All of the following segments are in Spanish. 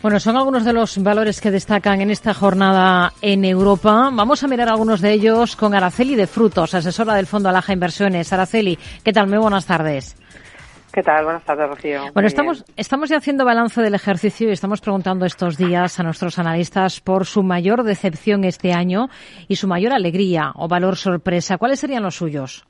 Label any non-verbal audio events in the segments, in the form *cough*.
Bueno, son algunos de los valores que destacan en esta jornada en Europa. Vamos a mirar algunos de ellos con Araceli de Frutos, asesora del Fondo Alaja Inversiones. Araceli, ¿qué tal? Muy buenas tardes. ¿Qué tal? Buenas tardes, Rocío. Bueno, estamos, estamos ya haciendo balance del ejercicio y estamos preguntando estos días a nuestros analistas por su mayor decepción este año y su mayor alegría o valor sorpresa. ¿Cuáles serían los suyos?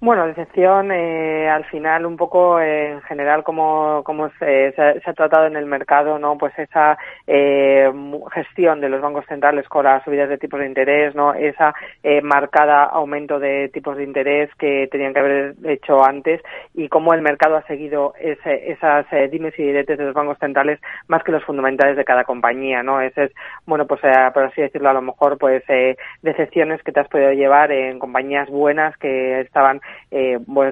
Bueno, decepción, eh, al final un poco eh, en general como, como se, se, ha tratado en el mercado, ¿no? Pues esa eh, gestión de los bancos centrales con las subidas de tipos de interés, ¿no? Esa eh, marcada aumento de tipos de interés que tenían que haber hecho antes y cómo el mercado ha seguido ese, esas eh, dimes y diretes de los bancos centrales más que los fundamentales de cada compañía, ¿no? Ese es, bueno, pues eh, por así decirlo, a lo mejor, pues eh, decepciones que te has podido llevar en compañías buenas que estaban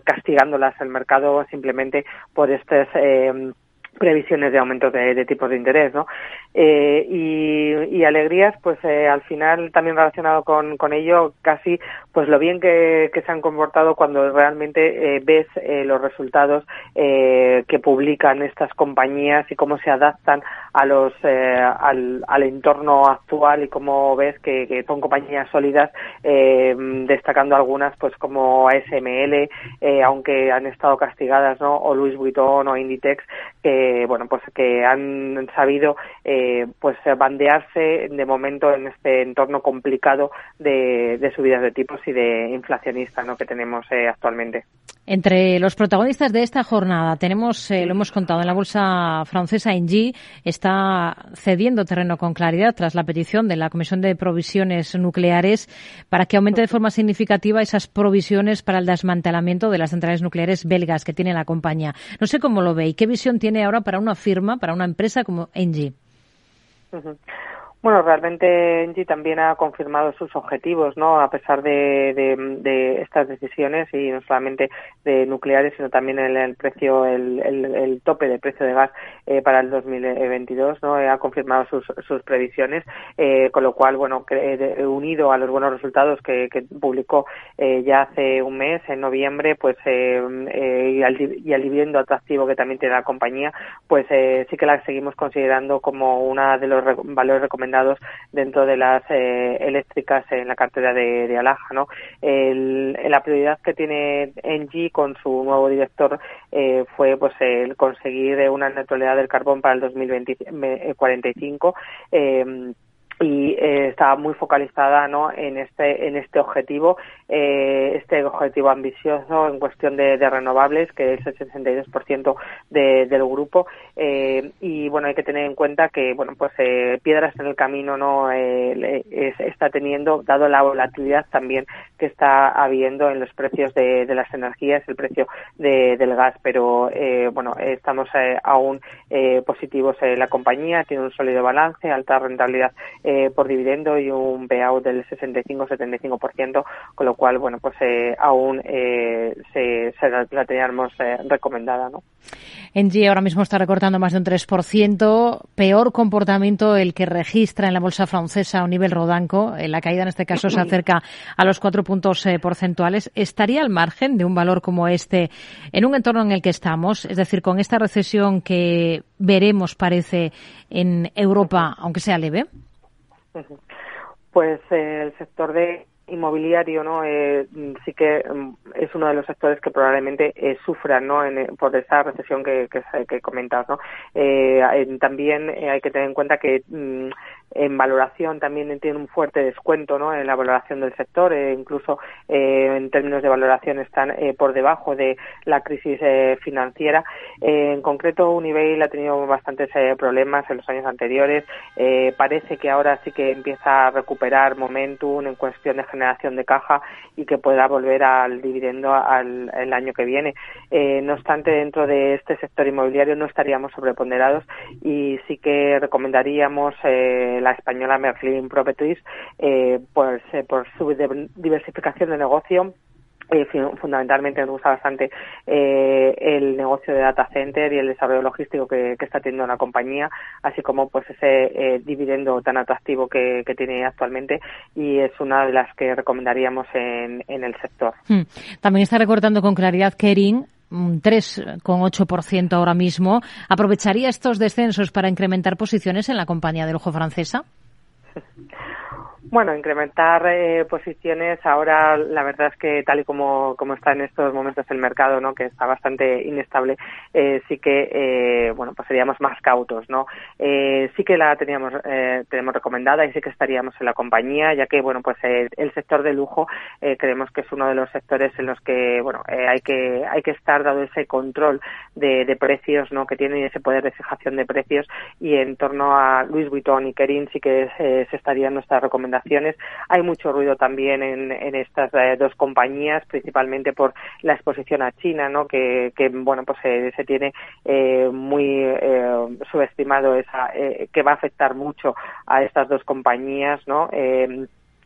castigándolas el mercado simplemente por estas eh, previsiones de aumento de, tipos de interés, ¿no? Eh, y, y, alegrías, pues eh, al final también relacionado con, con ello, casi pues lo bien que, se han comportado cuando realmente eh, ves eh, los resultados eh, que publican estas compañías y cómo se adaptan a los al, al, entorno actual y cómo ves que, que son compañías sólidas, destacando algunas pues como ASML, aunque han estado castigadas, ¿no? O Louis Vuitton o Inditex, que bueno pues que han sabido eh, pues bandearse de momento en este entorno complicado de, subidas de tipos y de inflacionista ¿no? que tenemos eh, actualmente. Entre los protagonistas de esta jornada tenemos, eh, lo hemos contado, en la bolsa francesa Engie está cediendo terreno con claridad tras la petición de la Comisión de Provisiones Nucleares para que aumente de forma significativa esas provisiones para el desmantelamiento de las centrales nucleares belgas que tiene la compañía. No sé cómo lo ve y qué visión tiene ahora para una firma, para una empresa como Engie. Uh -huh. Bueno, realmente Engie también ha confirmado sus objetivos, ¿no? A pesar de, estas decisiones y no solamente de nucleares, sino también el, precio, el, el, el, tope de precio de gas eh, para el 2022, ¿no? ha confirmado sus, sus previsiones, eh, con lo cual, bueno, que, unido a los buenos resultados que, que publicó eh, ya hace un mes, en noviembre, pues y al, y, al, dividendo atractivo que también tiene la compañía, pues sí que la seguimos considerando como una de los re valores recomendados dentro de las eh, eléctricas en la cartera de, Alaja. ¿no? El, la prioridad que tiene Engie con su nuevo director eh, fue pues el conseguir una neutralidad del carbón para el 2045. Eh, y eh, está muy focalizada ¿no? en este en este objetivo eh, este objetivo ambicioso en cuestión de, de, renovables que es el 62% de, del grupo eh, y bueno hay que tener en cuenta que bueno pues eh, piedras en el camino no eh, es, está teniendo dado la volatilidad también que está habiendo en los precios de, de las energías el precio del gas pero eh, bueno estamos aún positivos la compañía tiene un sólido balance alta rentabilidad eh, por dividendo y un payout del 65-75%, con lo cual, bueno, pues eh, aún eh, se, se, la teníamos eh, recomendada, ¿no? Engie ahora mismo está recortando más de un 3%, peor comportamiento el que registra en la bolsa francesa a nivel rodanco, la caída en este caso se *clears throat* acerca a los cuatro puntos eh, porcentuales. ¿Estaría al margen de un valor como este en un entorno en el que estamos? Es decir, con esta recesión que veremos, parece, en Europa, aunque sea leve. Pues eh, el sector de inmobiliario no eh, sí que es uno de los sectores que probablemente eh, sufran no en, por esa recesión que, que, que comentas no eh, también hay que tener en cuenta que mm, en valoración también tiene un fuerte descuento ¿no? en la valoración del sector, eh, incluso eh, en términos de valoración están eh, por debajo de la crisis eh, financiera. Eh, en concreto, Unibail ha tenido bastantes eh, problemas en los años anteriores. parece que ahora sí que empieza a recuperar momentum en cuestión de generación de caja y que pueda volver al dividendo al el año que viene. no obstante, dentro de este sector inmobiliario no estaríamos sobreponderados y sí que recomendaríamos la española Merlin Properties eh, pues, eh, por su diversificación de negocio eh, fundamentalmente nos gusta bastante eh, el negocio de data center y el desarrollo logístico que, que está teniendo la compañía, así como pues ese eh, dividendo tan atractivo que, que, tiene actualmente y es una de las que recomendaríamos en, en el sector. Hmm. También está recortando con claridad Kering 3,8% ahora mismo. ¿Aprovecharía estos descensos para incrementar posiciones en la compañía de lujo francesa? *laughs* Bueno, incrementar eh, posiciones ahora, la verdad es que tal y como, como está en estos momentos el mercado, ¿no? Que está bastante inestable, eh, sí que, eh, bueno, pues seríamos más cautos, ¿no? Eh, sí que la teníamos, eh, tenemos recomendada y sí que estaríamos en la compañía, ya que, bueno, pues eh, el sector de lujo creemos que es uno de los sectores en los que, bueno, hay que, hay que estar dado ese control de, precios, ¿no? Que tiene ese poder de fijación de precios y en torno a Louis Vuitton y Kering sí que se estarían nuestras recomendaciones hay mucho ruido también en, estas eh, dos compañías, principalmente por la exposición a China, ¿no? Que, bueno, pues eh, se tiene eh, muy subestimado esa, que va a afectar mucho a estas dos compañías, ¿no?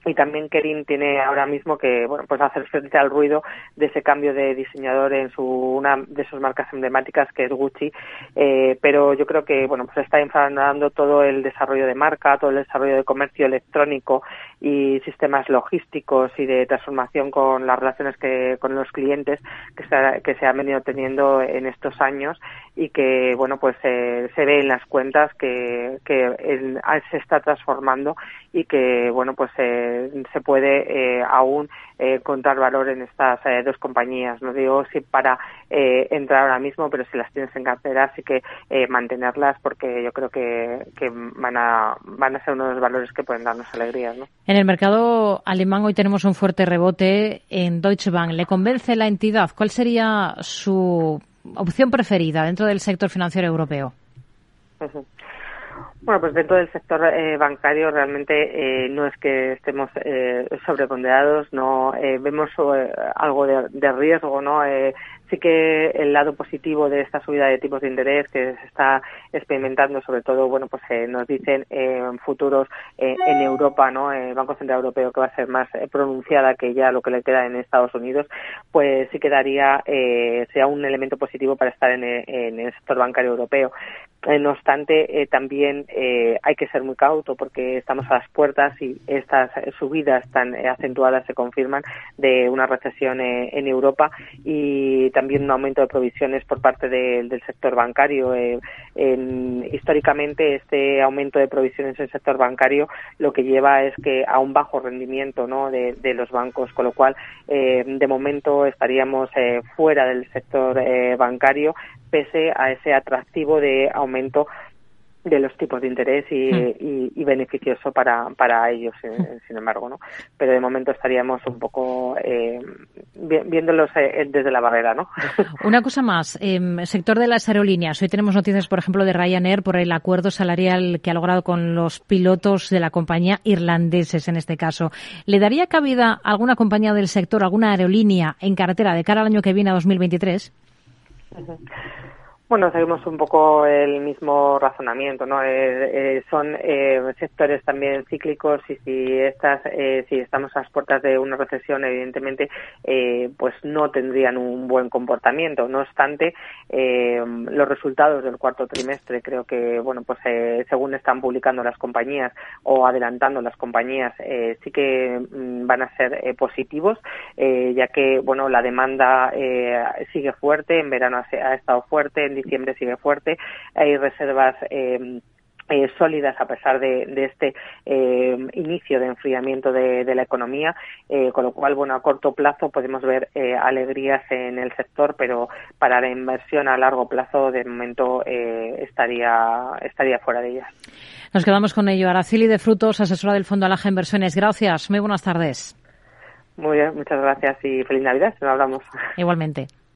Y también Kerin tiene ahora mismo que bueno pues hacer frente al ruido de ese cambio de diseñador en su una de sus marcas emblemáticas que es Gucci. Eh, pero yo creo que bueno pues está enfrentando todo el desarrollo de marca todo el desarrollo de comercio electrónico y sistemas logísticos y de transformación con las relaciones que con los clientes que se, que se han venido teniendo en estos años y que bueno pues eh, se ve en las cuentas que, que se está transformando y que bueno pues eh, se puede eh, aún eh, contar valor en estas eh, dos compañías. No digo si para entrar ahora mismo, pero si las tienes en cartera, sí que mantenerlas porque yo creo que, van, a, van a ser uno de los valores que pueden darnos alegrías. En el mercado alemán hoy tenemos un fuerte rebote en Deutsche Bank. ¿Le convence la entidad? ¿Cuál sería su opción preferida dentro del sector financiero europeo? Bueno, pues dentro del sector eh, bancario realmente eh, no es que estemos eh, sobreponderados, no eh, vemos eh, algo de, de, riesgo, ¿no? sí que el lado positivo de esta subida de tipos de interés que se está experimentando, sobre todo, bueno, pues nos dicen en futuros en Europa, ¿no? El Banco Central Europeo que va a ser más pronunciada que ya lo que le queda en Estados Unidos, pues sí quedaría sea un elemento positivo para estar en, en el sector bancario europeo. no obstante, también eh, hay que ser muy cauto porque estamos a las puertas y estas subidas tan acentuadas se confirman de una recesión eh, en Europa y también un aumento de provisiones por parte del sector bancario. Eh, históricamente, este aumento de provisiones en el sector bancario lo que lleva es que a un bajo rendimiento ¿no? de, de los bancos, con lo cual de momento estaríamos fuera del sector bancario pese a ese atractivo de aumento de los tipos de interés y, hmm. y, beneficioso para, para ellos, eh, sin embargo, ¿no? Pero de momento estaríamos un poco eh, viéndolos eh, desde la barrera, ¿no? *laughs* Una cosa más, eh, sector de las aerolíneas. Hoy tenemos noticias, por ejemplo, de Ryanair por el acuerdo salarial que ha logrado con los pilotos de la compañía irlandeses, en este caso. ¿Le daría cabida a alguna compañía del sector, alguna aerolínea en carretera de cara al año que viene, a 2023? Bueno, seguimos un poco el mismo razonamiento, ¿no? Eh, eh, son eh, sectores también cíclicos y si estas, si estamos a las puertas de una recesión, evidentemente, pues no tendrían un buen comportamiento. No obstante, los resultados del cuarto trimestre, creo que, bueno, pues según están publicando las compañías o adelantando las compañías, sí que mm, van a ser positivos, ya que, bueno, la demanda sigue fuerte, en verano ha, estado fuerte, en diciembre sigue fuerte. Hay reservas eh, eh, sólidas a pesar de, este eh, inicio de enfriamiento de, la economía, con lo cual, bueno, a corto plazo podemos ver alegrías en el sector, pero para la inversión a largo plazo, de momento, estaría, estaría fuera de ella. Nos quedamos con ello. Araceli de Frutos, asesora del Fondo Alaja Inversiones. Gracias. Muy buenas tardes. Muy bien, muchas gracias y feliz Navidad. Nos hablamos. Igualmente.